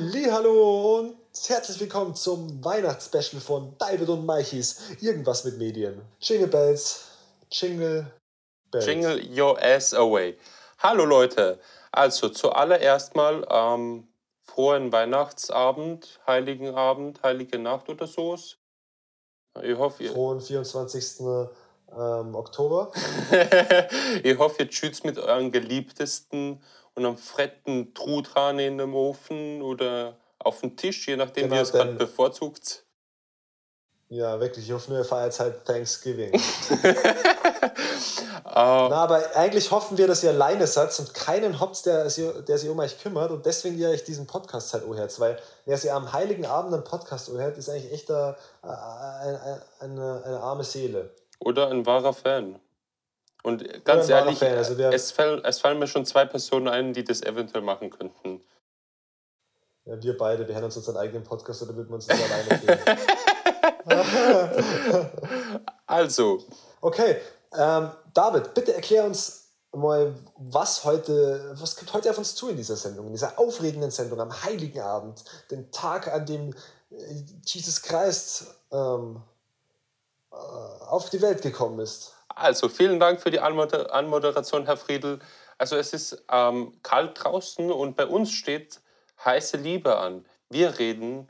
Hallo und herzlich willkommen zum Weihnachtsspecial von David und Maichis Irgendwas mit Medien. Jingle Bells, Jingle Bells. Jingle your ass away. Hallo Leute, also zuallererst mal ähm, frohen Weihnachtsabend, Heiligen Abend, Heilige Nacht oder so. Ich hoffe, ihr, Frohen 24. Ähm, Oktober. ich hoffe, ihr tschützt mit euren Geliebtesten und einem fetten Truthahn in dem Ofen oder auf dem Tisch, je nachdem, Genau, wie ihr es gerade bevorzugt. Ja, wirklich, ich hoffe nur, ihr feiert halt Thanksgiving. Äh, Na, aber eigentlich hoffen wir, dass ihr alleine seid und keinen habt, der, sich- der sich um euch kümmert und deswegen ihr euch diesen Podcast halt anhört. Weil wer sich am Heiligen Abend einen Podcast anhört, ist eigentlich echt eine, eine, eine arme Seele. Oder ein wahrer Fan. Und ganz wahrer ehrlich, also es, fallen, es fallen mir schon zwei Personen ein, die das eventuell machen könnten. Ja, wir beide, wir hören uns unseren eigenen Podcast oder würden wir uns das alleine fühlen? Also, Okay, ähm, David, bitte erklär uns mal, was heute, was kommt heute auf uns zu in dieser Sendung, in dieser aufregenden Sendung am Heiligen Abend, den Tag, an dem äh, Jesus Christ ähm, äh, auf die Welt gekommen ist. Also vielen Dank für die Anmoder Anmoderation, Herr Friedl. Also es ist ähm, kalt draußen und bei uns steht heiße Liebe an. Wir reden,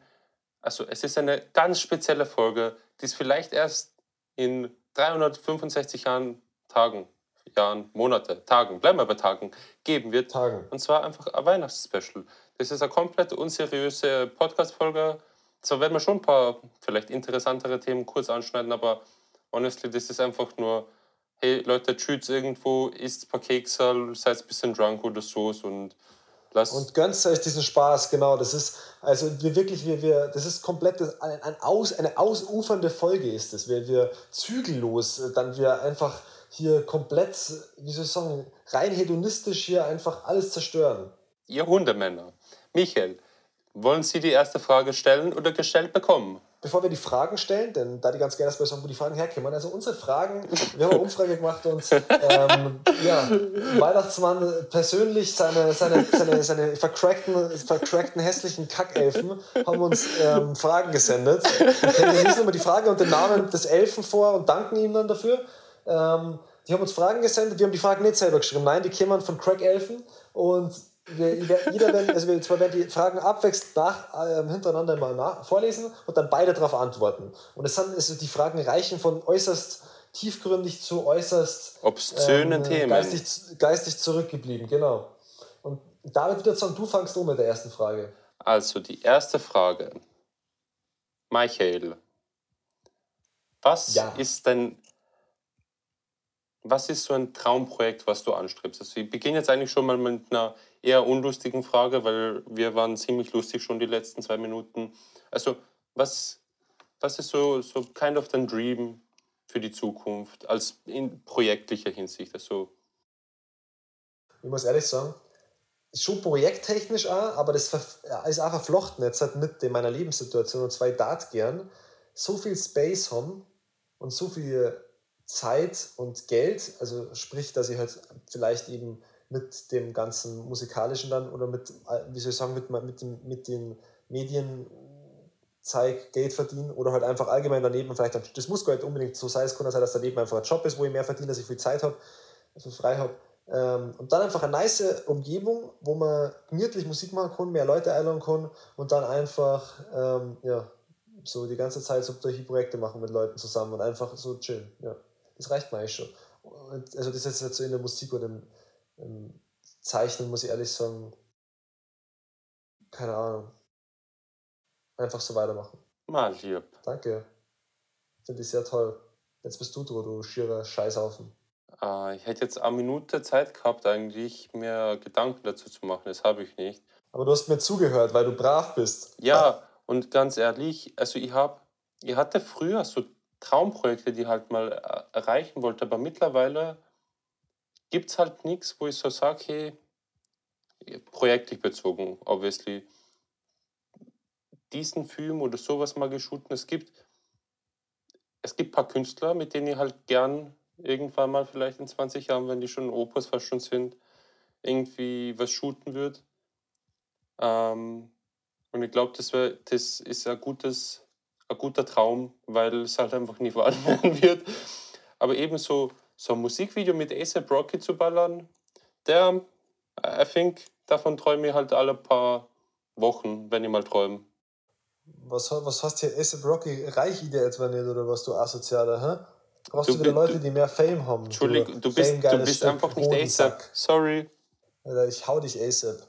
also es ist eine ganz spezielle Folge, die es vielleicht erst in 365 Jahren, Tagen, Jahren, Monate, Tagen, bleiben wir bei Tagen, geben wird. Tagen. Und zwar einfach ein Weihnachtsspecial. Das ist eine komplett unseriöse Podcast-Folge. Zwar werden wir schon ein paar vielleicht interessantere Themen kurz anschneiden, aber honestly, das ist einfach nur, hey Leute, tschüss irgendwo, isst ein paar Kekse, seid ein bisschen drunk oder so und lasst. Und gönnt euch diesen Spaß, genau. Das ist, also wir wirklich, wir, wir, das ist komplett das- ein, ein aus, eine ausufernde Folge ist es. Wir, wir zügellos, äh, dann wir einfach hier komplett, wie soll ich sagen, rein hedonistisch hier einfach alles zerstören. Ihr Hundemänner. Michael, wollen Sie die erste Frage stellen oder gestellt bekommen? Bevor wir die Fragen stellen, denn da die ganz gerne erstmal sagen, wo die Fragen herkommen. Also unsere Fragen, wir haben eine Umfrage gemacht und ähm, ja, Weihnachtsmann persönlich seine, seine, seine, seine vercrackten, vercrackten hässlichen Kackelfen haben uns ähm, Fragen gesendet. Wir lesen immer die Frage und den Namen des Elfen vor und danken ihm dann dafür. Ähm, die haben uns Fragen gesendet, wir haben die Fragen nicht selber geschrieben. Nein, die kämen von Crack-Elfen und wir, jeder werden, also wir zwar werden die Fragen abwechselnd nach, ähm, hintereinander mal nach, vorlesen und dann beide darauf antworten. Und es sind, also die Fragen reichen von äußerst tiefgründig zu äußerst Obszönen ähm, Themen. Geistig, geistig zurückgeblieben, genau. Und David würde sagen, du fangst um mit der ersten Frage. Also die erste Frage. Michael, was Ja. ist denn, was ist so ein Traumprojekt, was du anstrebst? Also ich beginne jetzt eigentlich schon mal mit einer eher unlustigen Frage, weil wir waren ziemlich lustig schon die letzten zwei Minuten. Also was, was ist so, so kind of dein Dream für die Zukunft als in projektlicher Hinsicht? Also Ich muss ehrlich sagen, schon projekttechnisch auch, aber das ver- ist auch verflochten jetzt halt mit in meiner Lebenssituation und zwei Dart gern so viel Space haben und so viel Zeit und Geld, also sprich, dass ich halt vielleicht eben mit dem ganzen musikalischen dann oder mit, äh, wie soll ich sagen, mit, mit, dem, mit den Medien zeig Geld verdienen oder halt einfach allgemein daneben vielleicht, dann- das muss gar nicht unbedingt so sein, es kann sein, dass daneben einfach ein Job ist, wo ich mehr verdiene, dass ich viel Zeit habe, also frei habe. Ähm, und dann einfach eine nice Umgebung, wo man gemütlich Musik machen kann, mehr Leute einladen kann und dann einfach ähm, ja, so die ganze Zeit so solche Projekte machen mit Leuten zusammen und einfach so chillen. Ja. Das reicht mir eigentlich schon. Und also das ist jetzt so in der Musik oder im, im Zeichnen, muss ich ehrlich sagen, keine Ahnung. Einfach so weitermachen. mal lieb. Danke. Finde ich sehr toll. Jetzt bist du dran, du schierer Scheißhaufen. Äh, ich hätte jetzt eine Minute Zeit gehabt, eigentlich mir Gedanken dazu zu machen. Das habe ich nicht. Aber du hast mir zugehört, weil du brav bist. Ja, und ganz ehrlich, also ich habe, ich hatte früher so Traumprojekte, die ich halt mal äh, erreichen wollte, aber mittlerweile gibt es halt nichts, wo ich so sage, hey, bezogen, obviously, diesen Film oder sowas mal geshooten. Es gibt, es gibt ein paar Künstler, mit denen ich halt gern irgendwann mal, vielleicht in 20 Jahren, wenn die schon Opus fast schon sind, irgendwie was shooten würde. Ähm, Und ich glaube, das, das ist ein, gutes, ein guter Traum, weil es halt einfach nie wahr werden wird. Aber ebenso so ein Musikvideo mit ASAP Rocky zu ballern, der, I think, davon träume ich halt alle paar Wochen, wenn ich mal träume. Was, was hast hier ASAP Rocky? Reich ich dir etwa nicht oder was, du Asozialer, hä? Brauchst Du du, wieder Leute, du- die mehr Fame haben? Entschuldigung, du bist, du bist einfach nicht. ASAP. Sorry. Alter, ich hau dich ASAP.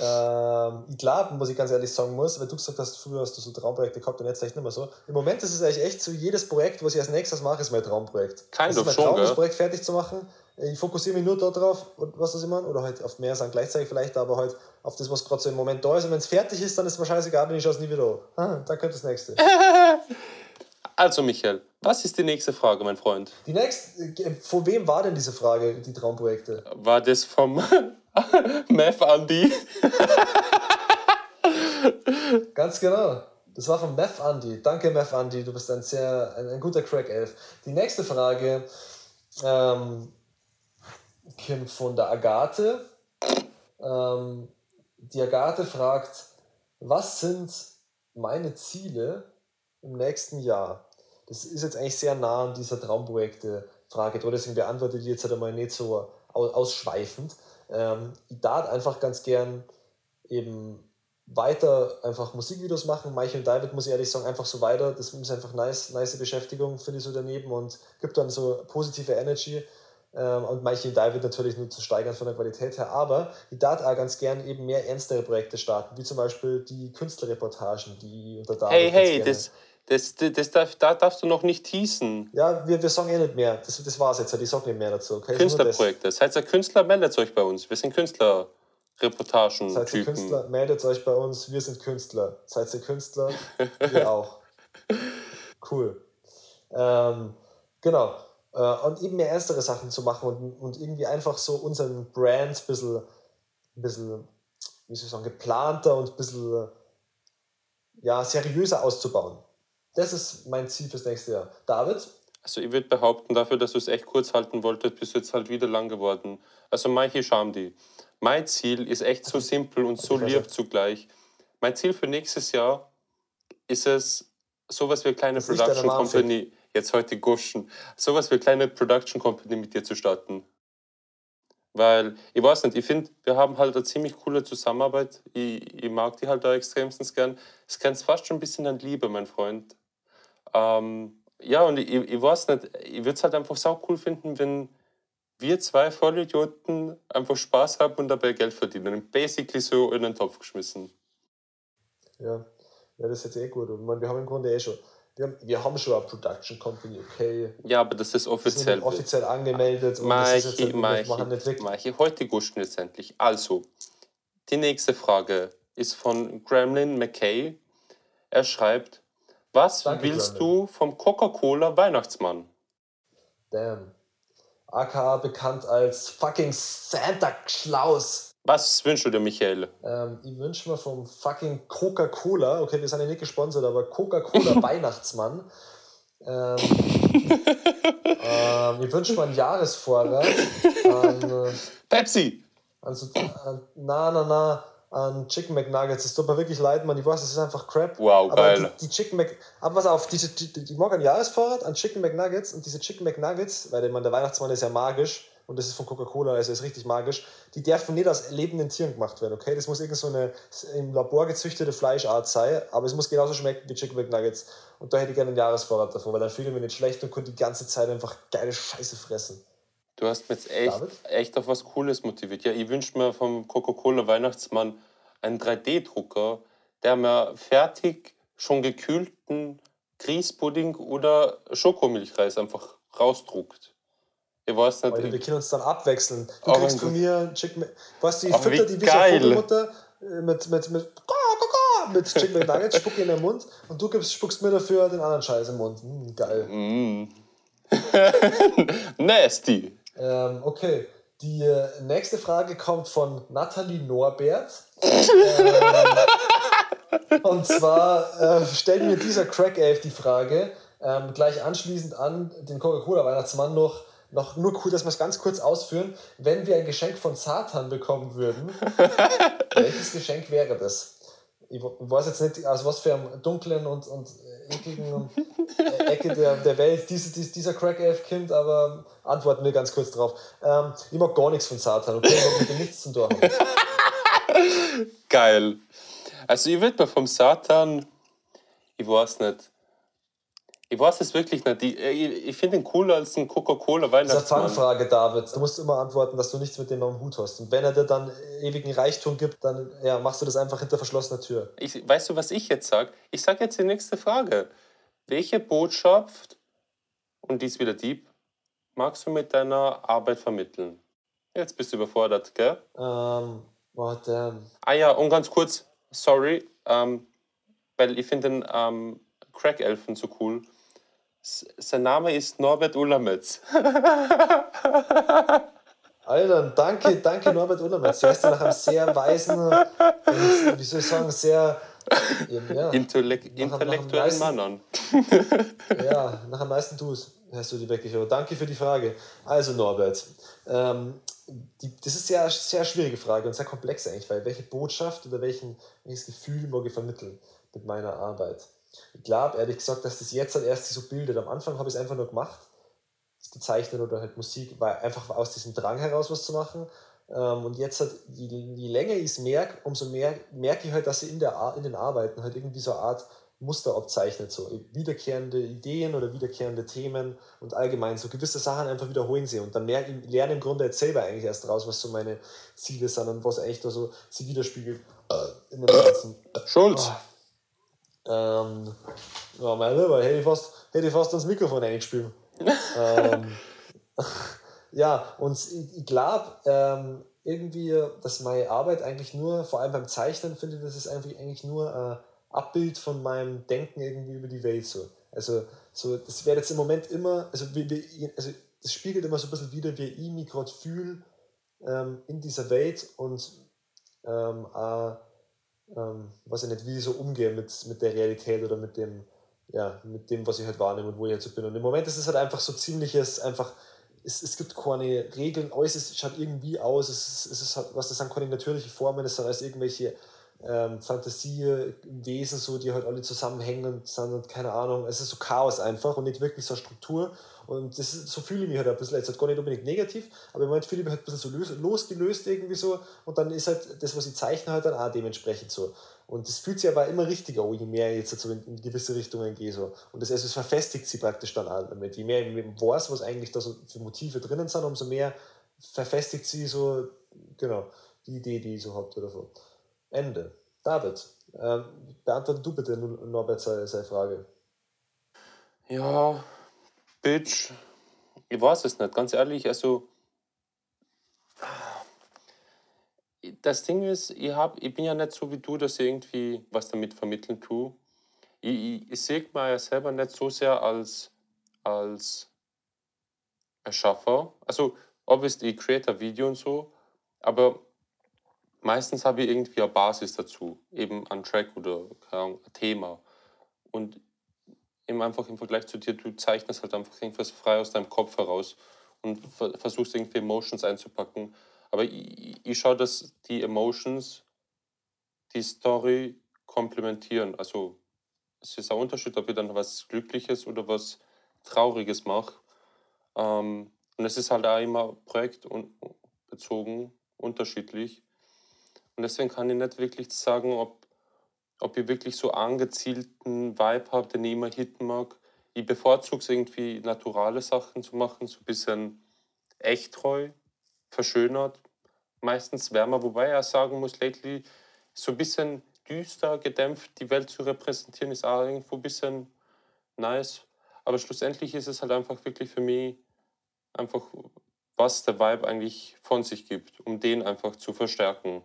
Ähm, ich glaube, muss ich ganz ehrlich sagen muss, weil du gesagt hast, früher hast du so Traumprojekte gehabt und jetzt vielleicht nicht mehr so. Im Moment ist es eigentlich echt so, jedes Projekt, was ich als nächstes mache, ist mein Traumprojekt. Ist of mein schon, Traum, gell? das Projekt fertig zu machen. Ich fokussiere mich nur darauf, was das ich meine, oder halt auf mehr Sachen gleichzeitig vielleicht, aber halt auf das, was gerade so im Moment da ist. Und wenn es fertig ist, dann ist es mir scheißegal, dann ich schaue es nie wieder an. Ah, dann kommt das nächste. Also, Michael, was ist die nächste Frage, mein Freund? Die nächste, äh, von wem war denn diese Frage, die Traumprojekte? War das vom Meth Andy? Ganz genau. Das war von Meth Andy. Danke, Meth Andy. Du bist ein sehr ein, ein guter Crack-Elf. Die nächste Frage ähm, kommt von der Agathe. Ähm, die Agathe fragt, was sind meine Ziele im nächsten Jahr? Das ist jetzt eigentlich sehr nah an dieser Traumprojekte-Frage deswegen beantworte ich die jetzt halt einmal nicht so au- ausschweifend. Ähm, ich darf einfach ganz gern eben weiter einfach Musikvideos machen. Michael und David, muss ich ehrlich sagen, einfach so weiter. Das ist einfach nice, nice Beschäftigung, finde ich so daneben und gibt dann so positive Energy. Ähm, und Michael und David natürlich nur zu steigern von der Qualität her. Aber ich darf auch ganz gern eben mehr ernstere Projekte starten, wie zum Beispiel die Künstlerreportagen, die unter David Hey, hey, gerne- das, das, das, darf, da darfst du noch nicht teasen. Ja, wir, wir sagen eh nicht mehr. Das, das war's jetzt. Ich sag nicht mehr dazu. Okay? Das. Künstlerprojekte. Seid ihr Künstler, meldet euch bei uns. Wir sind Seid ihr. Künstler, meldet euch bei uns. Wir sind Künstler. Seid ihr Künstler? Wir auch. Cool. Ähm, genau. Äh, und eben mehr ernstere Sachen zu machen und, und irgendwie einfach so unseren Brand ein bisschen, bisschen, wie soll ich sagen, geplanter und ein bisschen ja, seriöser auszubauen. Das ist mein Ziel fürs nächste Jahr. David? Also ich würde behaupten, dafür, dass du es echt kurz halten wolltest, bist du jetzt halt wieder lang geworden. Also Maichi Shamdi. Mein Ziel ist echt so simpel und so lieb zugleich. Mein Ziel für nächstes Jahr ist es, sowas wie eine kleine Production Company, jetzt heute Guschen, sowas wie eine kleine Production Company mit dir zu starten. Weil, ich weiß nicht, ich finde, wir haben halt eine ziemlich coole Zusammenarbeit. Ich, ich mag die halt da extremstens gern. Es grenzt fast schon ein bisschen an Liebe, mein Freund. Ähm, ja, und ich, ich weiß nicht, ich würde es halt einfach sau cool finden, wenn wir zwei Vollidioten einfach Spaß haben und dabei Geld verdienen. Basically so in den Topf geschmissen. Ja, ja das ist jetzt eh gut. Und meine, wir haben im Grunde eh schon. Wir haben, wir haben schon eine Production Company, okay. Ja, aber das ist Wir sind offiziell. offiziell angemeldet und das ist jetzt nicht, wir machen nicht wirklich. Maichi, heute guschen jetzt endlich. Also, die nächste Frage ist von Gremlin McKay. Er schreibt, was Danke, willst Gremlin. du vom Coca-Cola Weihnachtsmann? Damn. AKA bekannt als fucking Santa Claus. Was wünschst du dir, Michael? Ähm, ich wünsche mir vom fucking Coca-Cola, okay, wir sind ja nicht gesponsert, aber Coca-Cola Weihnachtsmann. Ähm, ähm, ich wünsche mir einen Jahresvorrat an, äh, Pepsi! an, so, an na, na, na, an Chicken McNuggets. Es tut mir wirklich leid, man. Ich weiß, es ist einfach Crap. Wow, aber geil. Die, die Chicken Mc. Aber pass auf, diese, die, die, einen Jahresvorrat an Chicken McNuggets und diese Chicken McNuggets, weil meine, der Weihnachtsmann ist ja magisch und das ist von Coca-Cola, also ist richtig magisch. Die dürfen nicht aus lebenden Tieren gemacht werden, okay? Das muss irgend so eine im Labor gezüchtete Fleischart sein, aber es muss genauso schmecken wie Chicken McNuggets. Und da hätte ich gerne einen Jahresvorrat davon, weil dann fühle ich mich nicht schlecht und könnte die ganze Zeit einfach geile Scheiße fressen. Du hast mich jetzt echt, David? echt auf was Cooles motiviert. Ja, ich wünsche mir vom Coca-Cola Weihnachtsmann einen 3D-Drucker, der mir fertig schon gekühlten Grießpudding oder Schokomilchreis einfach rausdruckt. Ich weiß nicht. Alter, wir können uns dann abwechseln. Du Oh kriegst von mir Chicken Weißt du, ich wie fütter die wie so eine geil. Äh, mit, mit, mit, mit Chicken McNuggets, spuck in den Mund und du gibst, spuckst mir dafür den anderen Scheiß im Mund. Mm, geil. Mm. Nasty. Ähm, okay, die äh, nächste Frage kommt von Nathalie Norbert. ähm, und zwar äh, stellt mir dieser Crack Elf die Frage, ähm, gleich anschließend an den Coca-Cola-Weihnachtsmann noch, noch nur cool, dass wir es ganz kurz ausführen. Wenn wir ein Geschenk von Satan bekommen würden, welches Geschenk wäre das? Ich weiß jetzt nicht, aus was für einem dunklen und, und ekligen äh, Ecke der, der Welt diese, dieser Crack-Elf kommt, aber antworten wir ganz kurz drauf. Ähm, ich mag gar nichts von Satan, okay? Ich mag mit dem nichts zu tun Geil. Also ich würde mir vom Satan, ich weiß nicht, ich weiß es wirklich nicht. Ich, ich, ich finde ihn cooler als ein Coca-Cola Weihnachtsmann. Das ist eine Fangfrage, David. Du musst immer antworten, dass du nichts mit dem am Hut hast. Und wenn er dir dann ewigen Reichtum gibt, dann ja, machst du das einfach hinter verschlossener Tür. Ich, weißt du, was ich jetzt sage? Ich sage jetzt die nächste Frage. Welche Botschaft, und die ist wieder deep, magst du mit deiner Arbeit vermitteln? Jetzt bist du überfordert, gell? Ähm, oh, damn. Ah ja, und ganz kurz, sorry, ähm, weil ich finde den ähm, Crack-Elfen so cool. Sein Name ist Norbert Ulametz. Alter, danke, danke Norbert Ulametz. Du hast ja nach einem sehr weisen und, wie soll ich sagen, sehr ja, Intellek intellektuellen Mann an. ja, nach am meisten tust, hast du die wirklich. Aber danke für die Frage. Also Norbert, ähm, die, das ist ja eine sehr schwierige Frage und sehr komplex eigentlich, weil welche Botschaft oder welchen, welches Gefühl mag ich vermitteln mit meiner Arbeit? Ich glaube, ehrlich gesagt, dass das jetzt halt erst so bildet. Am Anfang habe ich es einfach nur gemacht, gezeichnet oder halt Musik, weil einfach aus diesem Drang heraus was zu machen. Ähm, und jetzt halt, je, je länger ich es merke, umso mehr merke ich halt, dass ich in, der, in den Arbeiten halt irgendwie so eine Art Muster abzeichnet, so wiederkehrende Ideen oder wiederkehrende Themen und allgemein so gewisse Sachen einfach wiederholen sie und dann merke ich, lerne im Grunde jetzt selber eigentlich erst raus, was so meine Ziele sind und was eigentlich da so sie widerspiegelt äh, in dem Ganzen. Schulz! Oh. Ähm, ja, mein Lieber, hätte ich fast, hätte ich fast ans Mikrofon eingespielt. ähm, ja, und ich, glaube, ähm, irgendwie, dass meine Arbeit eigentlich nur, vor allem beim Zeichnen, finde ich, das ist eigentlich, eigentlich nur ein Abbild von meinem Denken irgendwie über die Welt. So. Also, so, das wäre jetzt im Moment immer, also, wie, wie, also das spiegelt immer so ein bisschen wieder, wie ich mich gerade fühle ähm, in dieser Welt und ähm, auch ähm, weiß ich nicht, wie ich so umgehe mit, mit der Realität oder mit dem, ja, mit dem, was ich halt wahrnehme und wo ich halt so bin. Und im Moment ist es halt einfach so ziemliches, einfach, es, es gibt keine Regeln, alles es schaut irgendwie aus, es ist, es ist halt, was das sind keine natürliche Formen, es sind alles irgendwelche ähm, Fantasiewesen, so, die halt alle zusammenhängen sind und keine Ahnung, es ist so Chaos einfach und nicht wirklich so eine Struktur. Und das so fühle ich mich halt ein bisschen, jetzt halt gar nicht unbedingt negativ, aber im Moment fühle ich mich halt ein bisschen so losgelöst irgendwie so und dann ist halt das, was ich zeichne, halt dann auch dementsprechend so. Und das fühlt sich aber immer richtiger je mehr ich jetzt halt so in, in, gewisse Richtungen gehe. So. Und das, also es verfestigt sich praktisch dann auch damit. Je mehr ich weiß, was eigentlich da so für Motive drinnen sind, umso mehr verfestigt sie so, genau, die Idee, die ich so habe davon. Ende. David, ähm, beantworte du bitte Norbert seine Frage. Ja, Bitch, ich weiß es nicht, ganz ehrlich. Also, das Ding ist, ich, hab, ich bin ja nicht so wie du, dass ich irgendwie was damit vermitteln tue. Ich, ich, ich sehe mich ja selber nicht so sehr als, als Erschaffer. Also, obviously, ich create ein Video und so, aber meistens habe ich irgendwie eine Basis dazu, eben ein Track oder ein Thema. Und eben einfach im Vergleich zu dir, du zeichnest halt einfach irgendwas frei aus deinem Kopf heraus und versuchst irgendwie Emotions einzupacken. Aber ich, ich schaue, dass die Emotions die Story komplementieren. Also es ist ein Unterschied, ob ich dann was Glückliches oder was Trauriges mache. Ähm, und es ist halt auch immer projektbezogen, unterschiedlich. Und deswegen kann ich nicht wirklich sagen, ob, ob ich wirklich so angezielten Vibe habe, den ich immer hitten mag. Ich bevorzuge es irgendwie, naturale Sachen zu machen, so ein bisschen echt treu, verschönert, meistens wärmer, wobei ich auch sagen muss, lately so ein bisschen düster, gedämpft die Welt zu repräsentieren, ist auch irgendwo ein bisschen nice. Aber schlussendlich ist es halt einfach wirklich für mich einfach, was der Vibe eigentlich von sich gibt, um den einfach zu verstärken.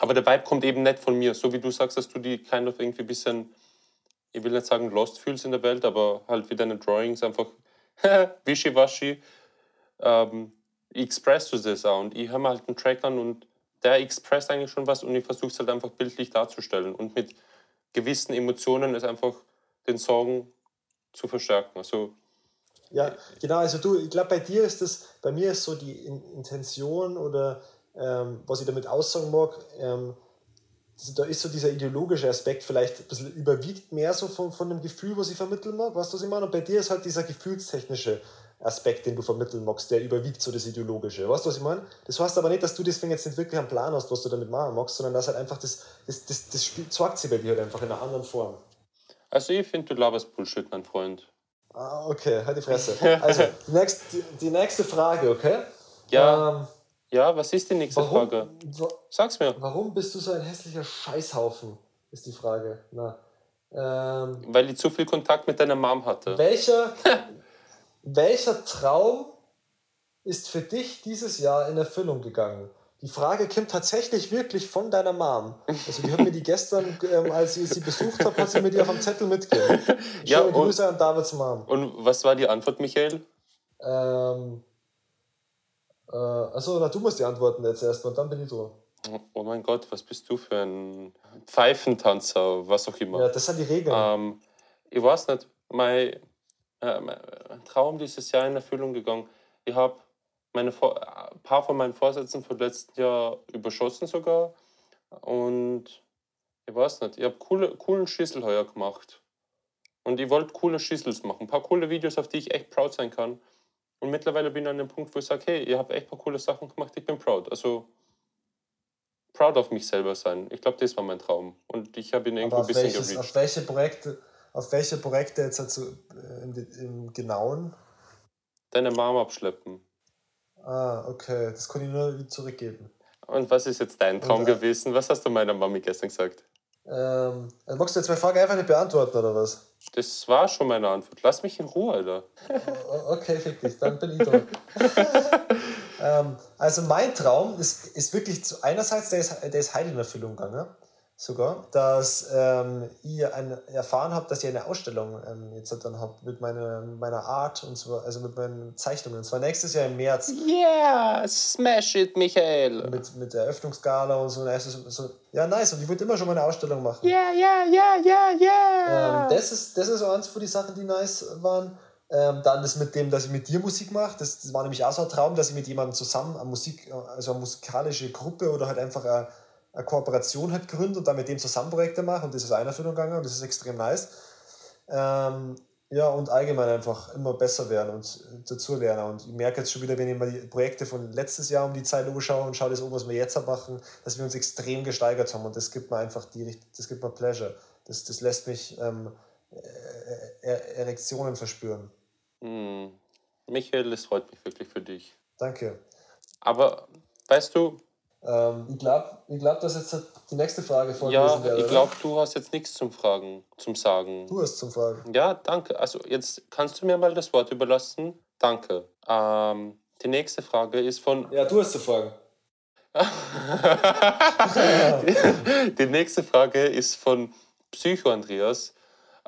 Aber der Vibe kommt eben nicht von mir. So wie du sagst, dass du die kind of irgendwie ein bisschen, ich will nicht sagen lost fühlst in der Welt, aber halt wie deine Drawings einfach wischiwaschi. Ähm, express du das auch. Und ich höre mir halt einen Track an und der expresst eigentlich schon was und ich versuche es halt einfach bildlich darzustellen und mit gewissen Emotionen es einfach den Song zu verstärken. Also Ja, genau. Also du, ich glaube, bei dir ist das, bei mir ist so die Intention oder ähm, was ich damit aussagen mag, ähm, da ist so dieser ideologische Aspekt vielleicht ein bisschen überwiegt mehr so von, von dem Gefühl, was ich vermitteln mag. Weißt du, was ich meine? Und bei dir ist halt dieser gefühlstechnische Aspekt, den du vermitteln magst, der überwiegt so das Ideologische. Weißt du, was ich meine? Das heißt aber nicht, dass du deswegen jetzt nicht wirklich einen Plan hast, was du damit machen magst, sondern dass halt einfach das, das, das, das Spiel zeigt sich bei dir halt einfach in einer anderen Form. Also ich finde, du laberst Bullshit, mein Freund. Ah, okay, halt die Fresse. Also, die nächste, die, die nächste Frage, okay? Ja. Ähm, Ja, was ist die nächste warum, Frage? Sag's mir. warum bist du so ein hässlicher Scheißhaufen, ist die Frage. Na, ähm, Weil ich zu viel Kontakt mit deiner Mom hatte. welcher, welcher Traum ist für dich dieses Jahr in Erfüllung gegangen? Die Frage kommt tatsächlich wirklich von deiner Mom. Also die hat mir die gestern, ähm, als ich sie besucht habe, hat sie mir die auf dem Zettel mitgegeben. Ja, Schöne und- Grüße an Davids Mom. Und was war die Antwort, Michael? Ähm, äh, achso, na, du musst die antworten jetzt erstmal und dann bin ich dran. Oh mein Gott, was bist du für ein Pfeifentanzer, was auch immer. Ja, das sind die Regeln. Ähm, ich weiß nicht, mein, äh, mein Traum dieses Jahr in Erfüllung gegangen. Ich habe meine Vor ein paar von meinen Vorsätzen vom letzten Jahr überschossen sogar. Und ich weiß nicht, ich habe coole, coolen Schüssel heuer gemacht. Und ich wollte coole Schüssels machen, ein paar coole Videos, auf die ich echt proud sein kann. Und mittlerweile bin ich an dem Punkt, wo ich sage, hey, ihr habt echt ein paar coole Sachen gemacht, ich bin proud. Also proud auf mich selber sein. Ich glaube, das war mein Traum. Und ich habe ihn irgendwo ein auf, bisschen welches, gereached. auf welche Projekte, auf welche Projekte jetzt dazu, äh, im, im Genauen? Deine Mom abschleppen. Ah, okay, das kann ich nur zurückgeben. Und was ist jetzt dein Traum Und, äh, gewesen? Was hast du meiner Mami gestern gesagt? Ähm, also magst du jetzt meine Frage einfach nicht beantworten, oder was? Das war schon meine Antwort. Lass mich in Ruhe, Alter. Okay, fick dich, dann bin ich dran. ähm, also mein Traum ist, ist wirklich zu, einerseits, der ist, der ist heute in Erfüllung gegangen, sogar, dass ähm, ich ein, erfahren habe, dass ich eine Ausstellung ähm, jetzt dann habe mit meiner, meiner Art und zwar, also mit meinen Zeichnungen. Und zwar nächstes Jahr im März Yeah, smash it, Michael. mit, mit der Eröffnungsgala und so. Also so, so. Ja, nice. Und ich wollte immer schon mal eine Ausstellung machen. Yeah, yeah, yeah, yeah, yeah. Ähm, das, ist, das ist so eins von den Sachen, die nice waren. Ähm, dann das mit dem, dass ich mit dir Musik mache. Das, das war nämlich auch so ein Traum, dass ich mit jemandem zusammen eine Musik, also eine musikalische Gruppe oder halt einfach eine, eine Kooperation halt gründe und dann mit dem zusammen Projekte mache. Und das ist einer Erfüllung gegangen und das ist extrem nice. Ähm, ja, und allgemein einfach immer besser werden und dazu lernen. Und ich merke jetzt schon wieder, wenn ich mir die Projekte von letztes Jahr um die Zeit anschaue und schaue das an, was wir jetzt machen, dass wir uns extrem gesteigert haben. Und das gibt mir einfach die, das gibt mir Pleasure. Das, das lässt mich ähm, äh, äh, Erektionen verspüren. Hm. Michael, es freut mich wirklich für dich. Danke. Aber weißt du, Ähm, ich glaube, ich glaub, dass jetzt die nächste Frage ja, vorgelesen wäre. ich glaube, du hast jetzt nichts zum Fragen, zum Sagen. Du hast zum Fragen. Ja, danke. Also jetzt kannst du mir mal das Wort überlassen. Danke. Ähm, die nächste Frage ist von Ja, du hast zu fragen. die, die nächste Frage ist von Psycho Andreas.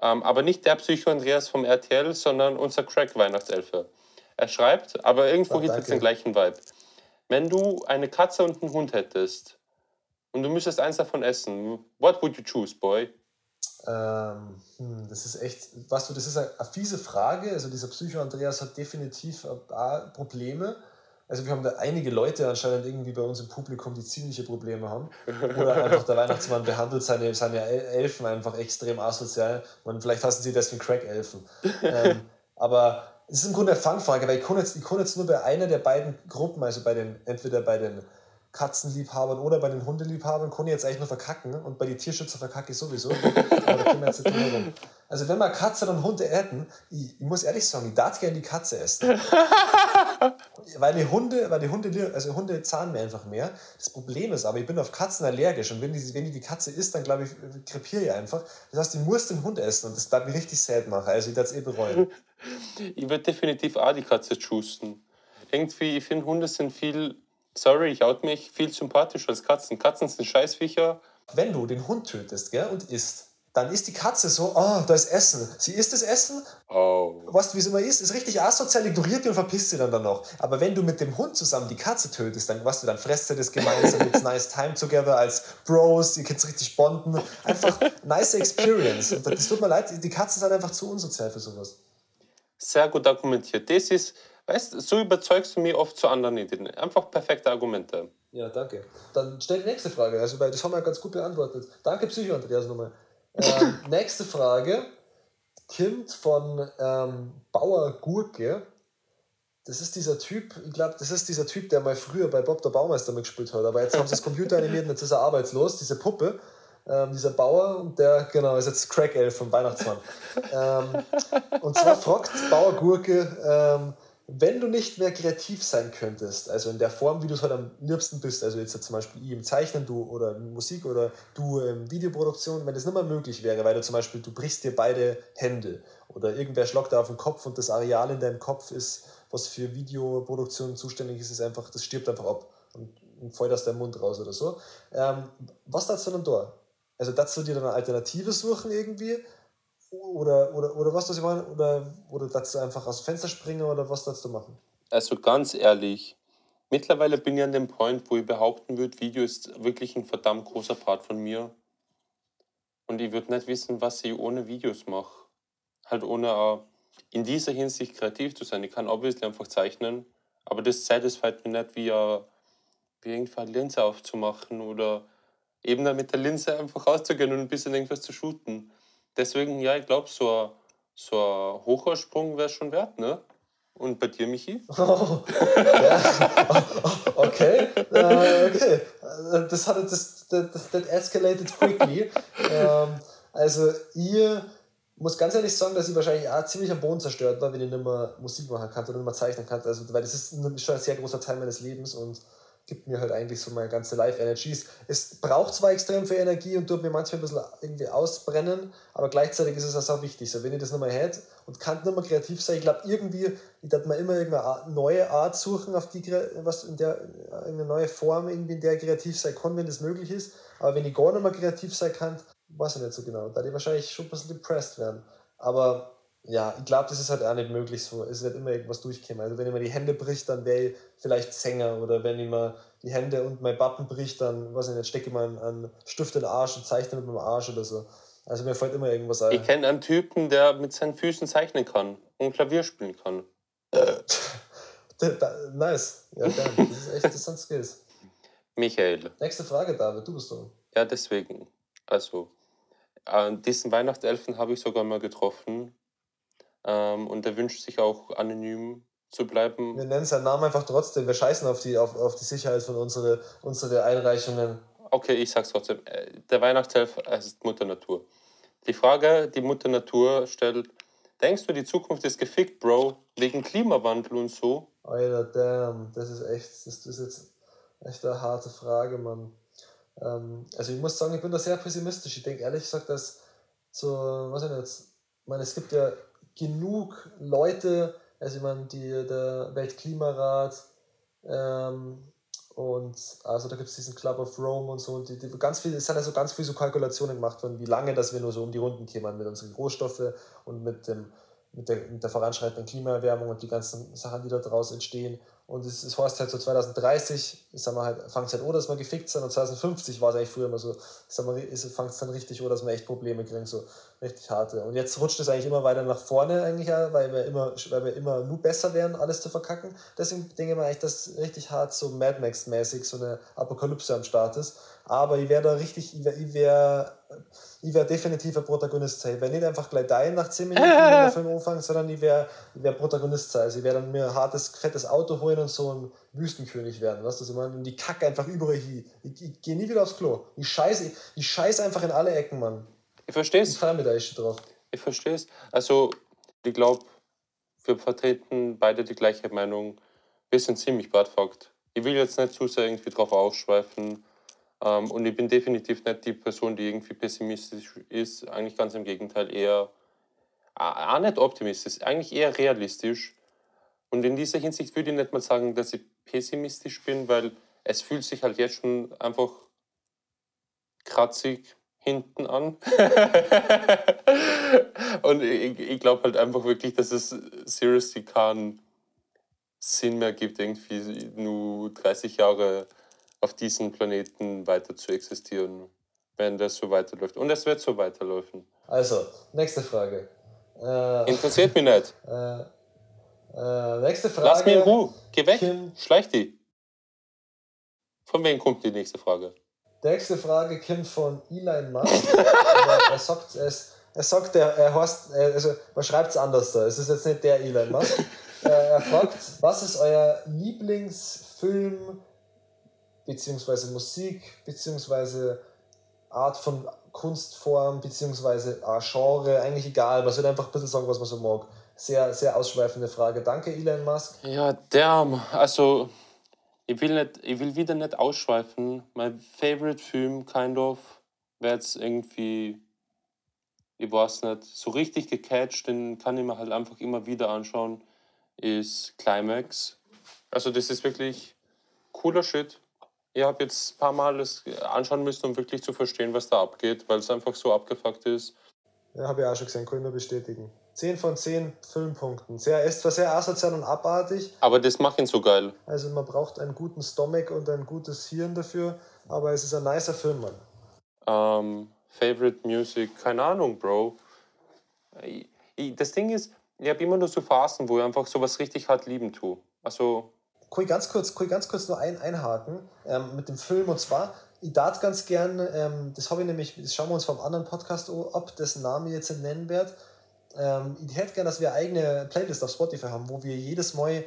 Ähm, aber nicht der Psycho Andreas vom RTL, sondern unser Crack Weihnachtselfe. Er schreibt, aber irgendwo Ah, gibt es den gleichen Vibe. Wenn du eine Katze und einen Hund hättest und du müsstest eins davon essen, what would you choose, boy? Ähm, hm, das ist echt, weißt du, das ist eine, fiese Frage. Also dieser Psycho-Andreas hat definitiv äh, auch Probleme. Also wir haben da einige Leute anscheinend irgendwie bei uns im Publikum, die ziemliche Probleme haben. Oder einfach der Weihnachtsmann behandelt seine, seine El- Elfen einfach extrem asozial. Und vielleicht hassen sie deswegen Crack-Elfen. Ähm, aber es ist im Grunde eine Fangfrage, weil ich kann, jetzt, ich kann jetzt nur bei einer der beiden Gruppen, also bei den, entweder bei den Katzenliebhabern oder bei den Hundeliebhabern, kann ich jetzt eigentlich nur verkacken. Und bei den Tierschützern verkacke ich sowieso. Aber da können wir jetzt nicht drum herum. Also wenn wir Katze und Hunde hätten, ich, ich muss ehrlich sagen, ich darf gerne die Katze essen. weil die Hunde, weil die Hunde, also Hunde zahlen mir einfach mehr. Das Problem ist aber, ich bin auf Katzen allergisch und wenn die, wenn die, die Katze isst, dann glaube ich, krepiere ich einfach. Das heißt, ich muss den Hund essen und das darf mich richtig sad machen. Also ich darf es eh bereuen. Ich würde definitiv auch die Katze choosen. Irgendwie, ich finde, Hunde sind viel, sorry, ich out mich, viel sympathischer als Katzen. Katzen sind Scheißviecher. Wenn du den Hund tötest gell, und isst, dann ist die Katze so, oh, da ist Essen. Sie isst das Essen, Oh. weißt du, wie es immer ist, ist richtig asozial, ignoriert die und verpisst sie dann dann noch. Aber wenn du mit dem Hund zusammen die Katze tötest, dann, weißt du, dann fresst ihr das gemeinsam, it's nice time together als Bros, ihr könnt richtig bonden. Einfach nice experience. Und das tut mir leid, die Katzen sind einfach zu unsozial für sowas. Sehr gut argumentiert. Das ist, weißt so überzeugst du mich oft zu anderen Ideen. Einfach perfekte Argumente. Ja, danke. Dann stell die nächste Frage, also, weil das haben wir ja ganz gut beantwortet. Danke, Psycho Andreas, nochmal. Ähm, nächste Frage kommt von ähm, Bauer Gurke. Das ist dieser Typ, ich glaube, das ist dieser Typ, der mal früher bei Bob der Baumeister mitgespielt hat. Aber jetzt haben sie das Computer animiert und jetzt ist er arbeitslos, diese Puppe. Ähm, dieser Bauer und der, genau, ist jetzt Crack Elf vom Weihnachtsmann. ähm, und zwar fragt Bauer Gurke, ähm, wenn du nicht mehr kreativ sein könntest, also in der Form, wie du es halt am liebsten bist, also jetzt zum Beispiel ich im Zeichnen, du oder Musik oder du in Videoproduktion, wenn das nicht mehr möglich wäre, weil du zum Beispiel, du brichst dir beide Hände oder irgendwer schlagt da auf den Kopf und das Areal in deinem Kopf ist, was für Videoproduktion zuständig ist, ist einfach, das stirbt einfach ab und, und fällt aus deinem Mund raus oder so. Ähm, was du dann da? Also darfst du dir dann eine Alternative suchen irgendwie? Oder, oder, oder was das ich meine? Oder, oder darfst du einfach aus Fenster springen oder was du machen? Also ganz ehrlich, mittlerweile bin ich an dem Point, wo ich behaupten würde, Video ist wirklich ein verdammt großer Part von mir. Und ich würde nicht wissen, was ich ohne Videos mache. Halt ohne in dieser Hinsicht kreativ zu sein. Ich kann obviously einfach zeichnen, aber das satisfied mich nicht, wie, wie irgendwie eine Linse aufzumachen oder eben dann mit der Linse einfach rauszugehen und ein bisschen irgendwas zu shooten. Deswegen, ja, ich glaube, so so ein Hochsprung wäre schon wert, ne? Und bei dir, Michi? Oh, ja. okay, uh, okay. Das hat das, das, das escalated quickly. ähm, also ihr muss ganz ehrlich sagen, dass ich wahrscheinlich auch ziemlich am Boden zerstört war, wenn ich nicht mehr Musik machen kann oder nicht mehr zeichnen kann. Also, weil das ist schon ein sehr großer Teil meines Lebens und gibt mir halt eigentlich so meine ganze Life-Energy. Es braucht zwar extrem viel Energie und tut mir manchmal ein bisschen irgendwie ausbrennen, aber gleichzeitig ist es auch so wichtig. So, wenn ich das mehr hätte und kann mehr kreativ sein, ich glaube irgendwie, ich darf mir immer irgendeine neue Art suchen, auf die, was in der, eine neue Form, irgendwie, in der ich kreativ sein kann, wenn das möglich ist. Aber wenn ich gar mehr kreativ sein kann, weiß ich nicht so genau. Da die wahrscheinlich schon ein bisschen depressed werden. Aber ja, ich glaube, das ist halt auch nicht möglich so. Es wird immer irgendwas durchkommen. Also wenn ich mir die Hände bricht, dann wäre ich vielleicht Sänger. Oder wenn ich mir die Hände und mein Bappen bricht, dann, weiß ich nicht, stecke ich mal einen Stift in den Arsch und zeichne mit meinem Arsch oder so. Also mir fällt immer irgendwas ein. Ich kenne einen Typen, der mit seinen Füßen zeichnen kann und Klavier spielen kann. nice. Ja, geil. Das ist echt, das sind Skills. Michael. Nächste Frage, David, du bist dran. Ja, deswegen. Also, äh, diesen Weihnachtselfen habe ich sogar mal getroffen. Ähm, und er wünscht sich auch anonym zu bleiben. Wir nennen seinen Namen einfach trotzdem. Wir scheißen auf die, auf, auf die Sicherheit von unseren unsere Einreichungen. Okay, ich sag's trotzdem. Äh, der Weihnachtshelfer ist Mutter Natur. Die Frage, die Mutter Natur stellt, denkst du, die Zukunft ist gefickt, Bro, wegen Klimawandel und so? Alter, damn, das ist echt, das ist jetzt echt eine harte Frage, Mann. Ähm, also ich muss sagen, ich bin da sehr pessimistisch. Ich denke ehrlich gesagt, dass so, was ich jetzt, ich meine, es gibt ja genug Leute, also ich meine, die, der Weltklimarat ähm, und also da gibt es diesen Club of Rome und so, und die, die ganz viel, es sind also ganz viele so Kalkulationen gemacht worden, wie lange dass wir nur so um die Runden kämen mit unseren Rohstoffen und mit dem mit der, mit der voranschreitenden Klimaerwärmung und die ganzen Sachen, die da daraus entstehen. Und es, es heißt halt so 2030, sagen wir halt, fängt es halt an, dass wir gefickt sind und 2050 war es eigentlich früher immer so, sagen wir, fängt es dann richtig an, dass wir echt Probleme kriegen, so richtig harte. Und jetzt rutscht es eigentlich immer weiter nach vorne eigentlich, weil wir immer, weil wir immer nur besser werden, alles zu verkacken. Deswegen denke ich mir eigentlich, dass richtig hart so Mad Max-mäßig so eine Apokalypse am Start ist. Aber ich wäre da richtig, ich wäre ich wär, ich wär definitiv ein Protagonist sein. Ich wäre nicht einfach gleich da nach 10 Minuten, wenn der Film anfängt, sondern ich wäre ich wär Protagonist sein. Also ich wäre dann mir ein hartes, fettes Auto holen und so ein Wüstenkönig werden. Weißt du, was ich meine? Und die kacke einfach überall hin. Ich, ich gehe nie wieder aufs Klo. Ich scheiße ich scheiß einfach in alle Ecken, Mann. Ich verstehe es. Ich freue mich da echt drauf. Ich verstehe es. Also, ich glaube, wir vertreten beide die gleiche Meinung. Wir sind ziemlich badfucked. Ich will jetzt nicht zu sehr irgendwie drauf ausschweifen. Ähm, und ich bin definitiv nicht die Person, die irgendwie pessimistisch ist. Eigentlich ganz im Gegenteil, eher auch nicht optimistisch, eigentlich eher realistisch. Und in dieser Hinsicht würde ich nicht mal sagen, dass ich pessimistisch bin, weil es fühlt sich halt jetzt schon einfach kratzig hinten an. und ich, ich glaube halt einfach wirklich, dass es seriously keinen Sinn mehr gibt, irgendwie nur 30 Jahre auf diesem Planeten weiter zu existieren, wenn das so weiterläuft. Und es wird so weiterlaufen. Also, nächste Frage. Äh, Interessiert mich nicht. äh, äh, nächste Frage. Lass mich in Ruhe. Geh weg. Kim, Schleich die. Von wem kommt die nächste Frage? die nächste Frage kommt von Elon Musk. er, er sagt, ist- er sagt, er, er heißt, er- also man schreibt es anders da. Es ist jetzt nicht der Elon Musk. Äh, er fragt, was ist euer Lieblingsfilm, beziehungsweise Musik, beziehungsweise Art von Kunstform, beziehungsweise äh, Genre, eigentlich egal. Man soll einfach ein bisschen sagen, was man so mag. Sehr, sehr ausschweifende Frage. Danke, Elon Musk. Ja, der, also, ich will, nicht, ich will wieder nicht ausschweifen. Mein favorite Film, kind of, wäre jetzt irgendwie, ich weiß nicht, so richtig gecatcht, den kann ich mir halt einfach immer wieder anschauen, ist Climax. Also, das ist wirklich cooler Shit. Ich habe jetzt ein paar Mal das anschauen müssen, um wirklich zu verstehen, was da abgeht, weil es einfach so abgefuckt ist. Ja, habe ich auch schon gesehen, kann ich nur bestätigen. 10 von 10 Filmpunkten. Sehr, ist zwar sehr asozial und abartig, Aber das macht ihn so geil. also man braucht einen guten Stomach und ein gutes Hirn dafür, aber es ist ein nicer Film, Mann. Ähm, Favorite Music, keine Ahnung, Bro. Ich, ich, das Ding ist, ich habe immer nur so Phasen, wo ich einfach sowas richtig hart lieben tue. Also, Kann ich ganz kurz, kann ich ganz kurz nur ein, einhaken ähm, mit dem Film und zwar, ich darf ganz gern, ähm, das habe ich nämlich, das schauen wir uns vom anderen Podcast ab, dessen Name ich jetzt nicht nennen werde. Ähm, ich hätte gern, dass wir eine eigene Playlist auf Spotify haben, wo wir jedes Mal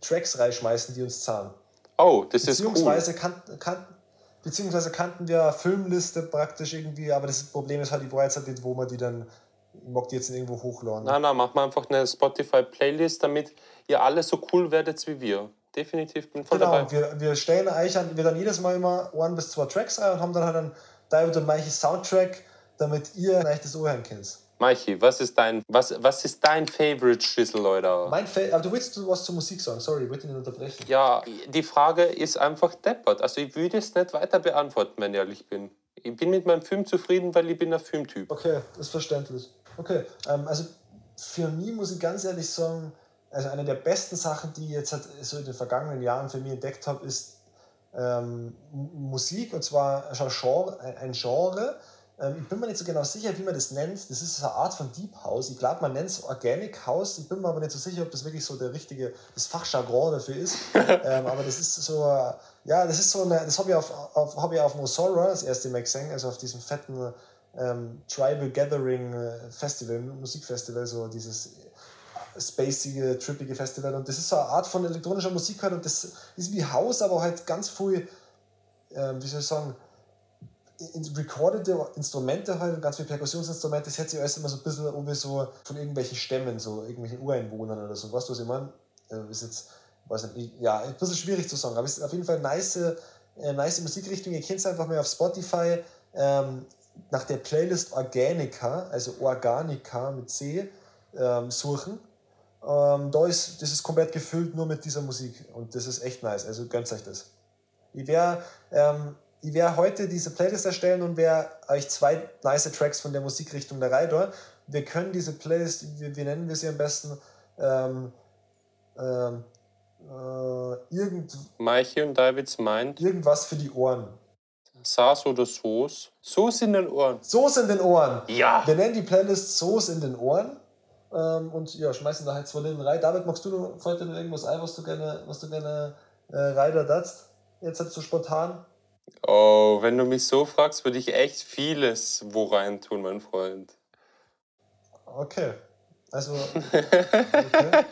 Tracks reinschmeißen, die uns zahlen. oh, das ist cool. Beziehungsweise, kannten, kannten, beziehungsweise kannten wir eine Filmliste praktisch irgendwie, aber das Problem ist halt, ich jetzt halt nicht, wo man die dann, ich mag die jetzt irgendwo hochladen. Nein, nein, mach mal einfach eine Spotify-Playlist, damit ihr alle so cool werdet wie wir. Definitiv bin voll Genau, dabei. wir, wir stellen euch an, wir dann jedes Mal immer ein bis zwei Tracks ein und haben dann halt einen David und Meichi Soundtrack, damit ihr euch das anhören könnt. Maichi, was ist dein, was, was ist dein Favorite Schüssel, Leute? Mein Fa aber du willst was zur Musik sagen, sorry, ich wollte nicht unterbrechen. Ja, die Frage ist einfach deppert. Also ich würde es nicht weiter beantworten, wenn ich ehrlich bin. Ich bin mit meinem Film zufrieden, weil ich bin ein Filmtyp. Okay, ist verständlich. Okay, ähm, also für mich muss ich ganz ehrlich sagen, also eine der besten Sachen, die ich jetzt halt so in den vergangenen Jahren für mich entdeckt habe, ist ähm, Musik und zwar schon Genre, ein- ein Genre. Ähm, ich bin mir nicht so genau sicher, wie man das nennt. Das ist so eine Art von Deep House. Ich glaube, man nennt es Organic House. Ich bin mir aber nicht so sicher, ob das wirklich so der richtige, das Fachjargon dafür ist. ähm, aber das ist so, ja, das ist so eine, das habe ich auf, auf, hab ich auf Mosora das erste Mal gesehen, also auf diesem fetten ähm, Tribal Gathering äh, Festival, Musikfestival, so dieses spacige, trippige Festival. Und das ist so eine Art von elektronischer Musik halt und das ist wie House, aber halt ganz viel, ähm, wie soll ich sagen, in- recordete Instrumente halt und ganz viele Perkussionsinstrumente, das hört sich alles immer so ein bisschen um wie so von irgendwelchen Stämmen, so irgendwelchen Ureinwohnern oder so. Weißt du, was ich meine? Äh, ist jetzt, weiß nicht, ich- ja, ein bisschen schwierig zu sagen, aber es ist auf jeden Fall eine nice, äh, nice Musikrichtung. Ihr kennt es einfach mal auf Spotify ähm, nach der Playlist Organica, also Organica mit C, ähm, suchen. Ähm, da ist, das ist komplett gefüllt nur mit dieser Musik und das ist echt nice, also gönnt euch das. Ich werde ähm, ich heute diese Playlist erstellen und werde euch zwei nice Tracks von der Musikrichtung der Reihe da. Wir können diese Playlist, wie, wie nennen wir sie am besten, ähm, ähm, äh, irgend, Maichi und Davids meint, irgendwas für die Ohren. Saß oder Soße? Soße in den Ohren. Soße in den Ohren. Ja. Wir nennen die Playlist Soße in den Ohren. Ähm, und ja, schmeißen da halt zwei Linden rein. David, magst du noch heute noch irgendwas ein, was du gerne, was du gerne äh, reiter datst? Jetzt halt so spontan. Oh, wenn du mich so fragst, würde ich echt vieles wo rein tun, mein Freund. Okay. Also. Okay.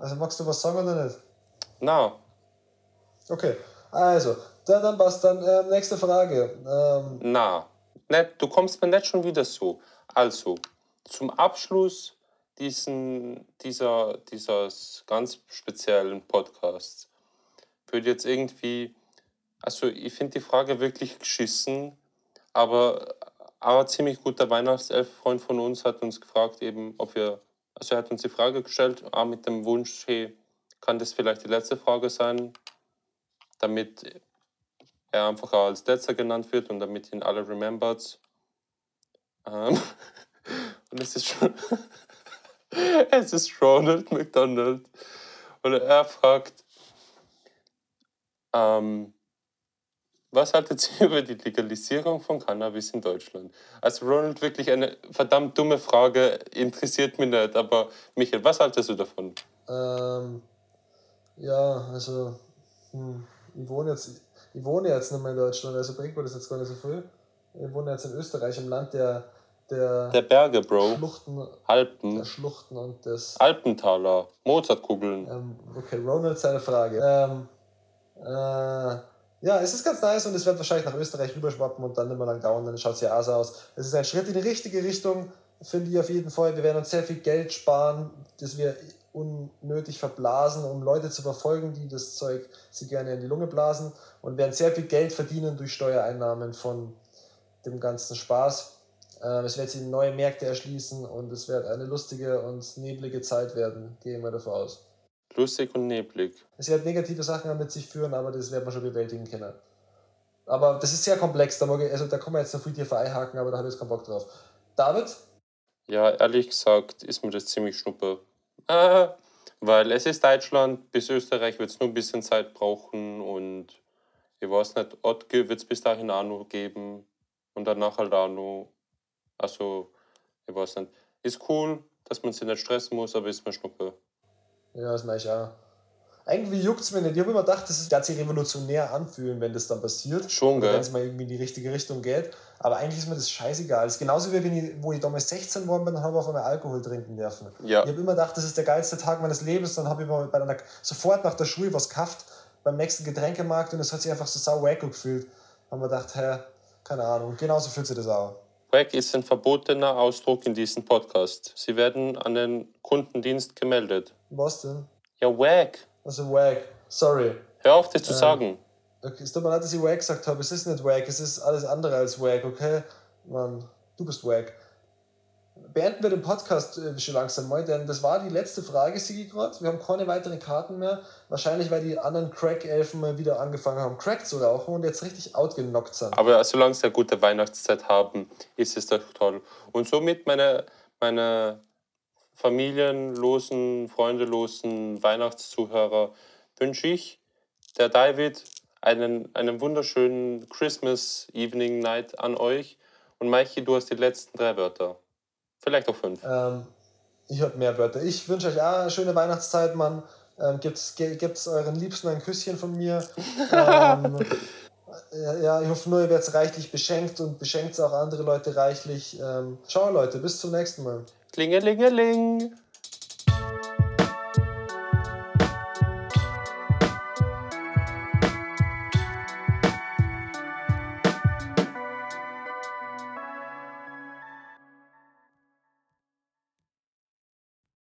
Also magst du was sagen oder nicht? Na, Okay. Also, dann, dann passt dann. Ähm, nächste Frage. Ähm, na. Nicht, du kommst mir nicht schon wieder so. Also, zum Abschluss diesen, dieser, dieses ganz speziellen Podcasts würde jetzt irgendwie, also ich finde die Frage wirklich geschissen, aber ein ziemlich guter Weihnachtself-Freund von uns hat uns gefragt, eben, ob wir, also er hat uns die Frage gestellt, ah, mit dem Wunsch, hey, kann das vielleicht die letzte Frage sein, damit er einfach auch als letzter genannt wird und damit ihn alle remembert. Ähm, und es ist schon, es ist Ronald McDonald. Und er fragt, ähm, Was haltet ihr über die Legalisierung von Cannabis in Deutschland? Also Ronald, wirklich eine verdammt dumme Frage, interessiert mich nicht. Aber Michael, was haltest du davon? Ähm, ja, also hm, ich wohne jetzt, ich wohne jetzt nicht mehr in Deutschland, also bringt mir das jetzt gar nicht so viel. Ich wohne jetzt in Österreich, im Land der, der, Der Berge, Bro. Schluchten, Alpen. der Schluchten und des. Alpentaler. Mozartkugeln. Ähm, okay, Ronald, seine Frage. Ähm, äh, ja, es ist ganz nice und es wird wahrscheinlich nach Österreich rüberschwappen und dann mehr lang dauern, dann schaut es ja so aus. Es ist ein Schritt in die richtige Richtung, finde ich auf jeden Fall. Wir werden uns sehr viel Geld sparen, das wir unnötig verblasen, um Leute zu verfolgen, die das Zeug sie gerne in die Lunge blasen und werden sehr viel Geld verdienen durch Steuereinnahmen von dem ganzen Spaß. Ähm, es wird sich neue Märkte erschließen und es wird eine lustige und neblige Zeit werden, gehen wir davon aus. Lustig und neblig. Es wird negative Sachen mit sich führen, aber das wird man schon bewältigen können. Aber das ist sehr komplex, da, mag ich, also da kann man jetzt noch viel tiefer einhaken, aber da habe ich jetzt keinen Bock drauf. David? Ja, ehrlich gesagt ist mir das ziemlich schnuppe. Äh, weil es ist Deutschland, bis Österreich wird es nur ein bisschen Zeit brauchen und ich weiß nicht, Ottke wird es bis dahin auch noch geben und danach halt auch noch. Also, ich weiß nicht. Ist cool, dass man sich nicht stressen muss, aber ist mir schnuppe. Ja, das mache ich auch. Irgendwie juckt es mir nicht. Ich habe immer gedacht, das wird sich revolutionär anfühlen, wenn das dann passiert. Schon, gell? Wenn es mal irgendwie in die richtige Richtung geht. Aber eigentlich ist mir das scheißegal. Das ist genauso wie wenn ich, wo ich damals 16 geworden bin, dann habe ich auf einmal Alkohol trinken dürfen. Ja. Ich habe immer gedacht, das ist der geilste Tag meines Lebens. Dann habe ich mal bei einer, sofort nach der Schule was gekauft, beim nächsten Getränkemarkt und es hat sich einfach so sau wack gefühlt. Haben wir gedacht, hä, keine Ahnung. Genauso fühlt sich das auch. Wack ist ein verbotener Ausdruck in diesem Podcast. Sie werden an den Kundendienst gemeldet. Was denn? Ja, wack. Also wack. Sorry. Hör auf, das zu sagen. Okay, es tut mir leid, dass ich wack gesagt habe. Es ist nicht wack, es ist alles andere als wack, okay? Mann, du bist wack. Beenden wir den Podcast äh, schon langsam mal, denn das war die letzte Frage, Sigi gerade. Wir haben keine weiteren Karten mehr. Wahrscheinlich, weil die anderen Crack-Elfen mal wieder angefangen haben, Crack zu rauchen und jetzt richtig outgenockt sind. Aber solange sie eine gute Weihnachtszeit haben, ist es doch toll. Und somit meine, meine familienlosen, freundelosen Weihnachtszuhörer wünsche ich der David einen, einen wunderschönen Christmas Evening Night an euch. Und Maiki, du hast die letzten drei Wörter. Vielleicht auch fünf. Ähm, ich habe mehr Wörter. Ich wünsche euch eine schöne Weihnachtszeit, Mann. Ähm, gibt's, gibt's euren Liebsten ein Küsschen von mir. ähm, ja, ja, ich hoffe nur, ihr werdet reichlich beschenkt und beschenkt auch andere Leute reichlich. Ähm, ciao, Leute, bis zum nächsten Mal. Klingelingeling.